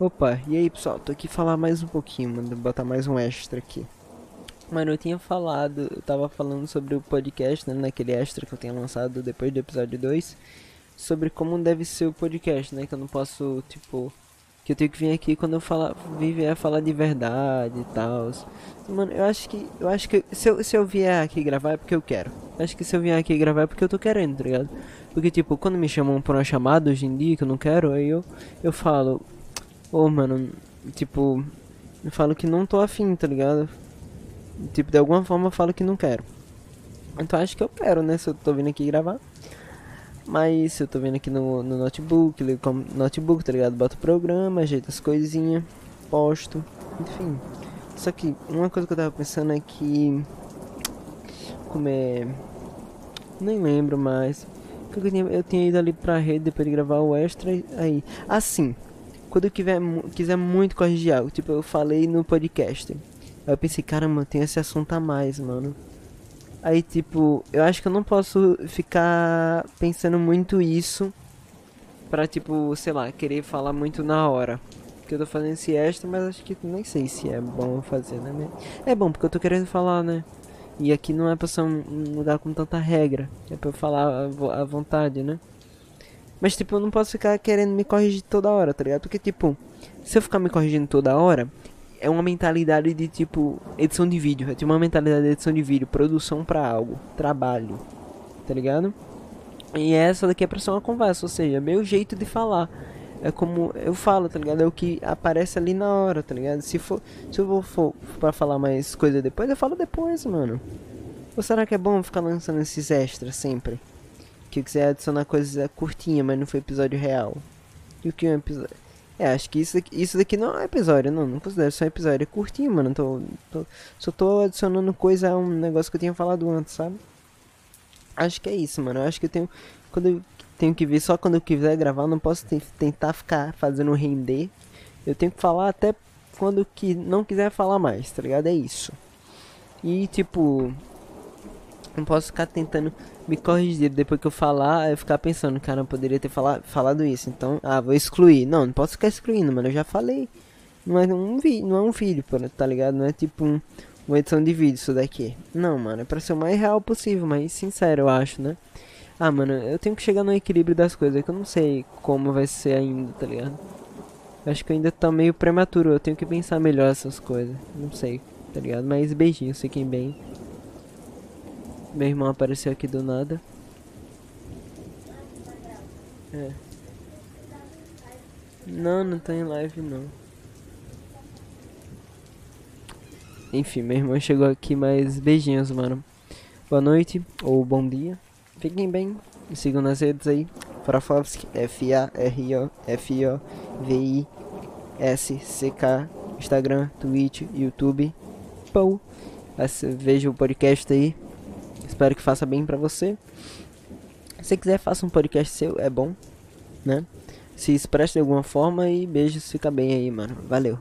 Opa, e aí pessoal, tô aqui falar mais um pouquinho, mano, botar mais um extra aqui. Mano, eu tinha falado, eu tava falando sobre o podcast, né, naquele extra que eu tinha lançado depois do episódio 2, sobre como deve ser o podcast, né, que eu não posso, tipo, que eu tenho que vir aqui quando eu falar, viver a falar de verdade e tal. Mano, eu acho que, eu acho que se eu, se eu vier aqui gravar é porque eu quero. Acho que se eu vier aqui gravar é porque eu tô querendo, tá ligado? Porque, tipo, quando me chamam por uma chamada hoje em dia que eu não quero, aí eu, eu falo, Ô, oh, mano, tipo, eu falo que não tô afim, tá ligado? Tipo, de alguma forma eu falo que não quero. Então acho que eu quero, né? Se eu tô vindo aqui gravar. Mas se eu tô vindo aqui no, no notebook, ligo notebook, tá ligado? Boto o programa, ajeito as coisinhas, posto, enfim. Só que uma coisa que eu tava pensando é que. Como é. Nem lembro mais. Eu tinha, eu tinha ido ali pra rede depois de gravar o extra. Aí. Assim, quando eu quiser, muito corrigir algo, tipo, eu falei no podcast. Aí eu pensei, caramba, tem esse assunto a mais, mano. Aí, tipo, eu acho que eu não posso ficar pensando muito isso pra, tipo, sei lá, querer falar muito na hora. Que eu tô fazendo esse extra, mas acho que nem sei se é bom fazer, né? É bom, porque eu tô querendo falar, né? E aqui não é pra ser um lugar com tanta regra. É pra eu falar à vontade, né? Mas, tipo, eu não posso ficar querendo me corrigir toda hora, tá ligado? Porque, tipo, se eu ficar me corrigindo toda hora, é uma mentalidade de, tipo, edição de vídeo. É tipo uma mentalidade de edição de vídeo, produção pra algo, trabalho, tá ligado? E essa daqui é pra ser uma conversa, ou seja, é meu jeito de falar. É como eu falo, tá ligado? É o que aparece ali na hora, tá ligado? Se for, se eu for pra falar mais coisa depois, eu falo depois, mano. Ou será que é bom ficar lançando esses extras sempre? Que eu quiser adicionar coisa curtinha, mas não foi episódio real. E o que é um episódio? É, acho que isso daqui, isso daqui não é episódio, não, não considero só episódio, é curtinho, mano. Tô, tô, só tô adicionando coisa a um negócio que eu tinha falado antes, sabe? Acho que é isso, mano. Eu acho que eu tenho. Quando eu tenho que ver só quando eu quiser gravar, eu não posso tentar ficar fazendo render. Eu tenho que falar até quando que não quiser falar mais, tá ligado? É isso. E tipo, não posso ficar tentando me corrigir depois que eu falar, eu ficar pensando, cara, eu poderia ter falado, falado isso, então, ah, vou excluir. Não, não posso ficar excluindo, mano, eu já falei. Não é um vídeo, não é um vídeo, tá ligado? Não é tipo um, uma edição de vídeo isso daqui. Não, mano, é pra ser o mais real possível, mas sincero, eu acho, né? Ah, mano, eu tenho que chegar no equilíbrio das coisas, que eu não sei como vai ser ainda, tá ligado? Acho que ainda tá meio prematuro, eu tenho que pensar melhor essas coisas. Não sei, tá ligado? Mas beijinhos, fiquem bem. Meu irmão apareceu aqui do nada. É. Não, não tá em live não. Enfim, meu irmão chegou aqui, mas beijinhos, mano. Boa noite, ou bom dia. Fiquem bem. Me sigam nas redes aí. Farafovski, F-A-R-O-F-I-O-V-I-S-C-K. Instagram, Twitch, YouTube. Pou. Veja o podcast aí. Espero que faça bem pra você. Se quiser, faça um podcast seu, é bom, né? Se expresse de alguma forma e beijos, fica bem aí, mano. Valeu.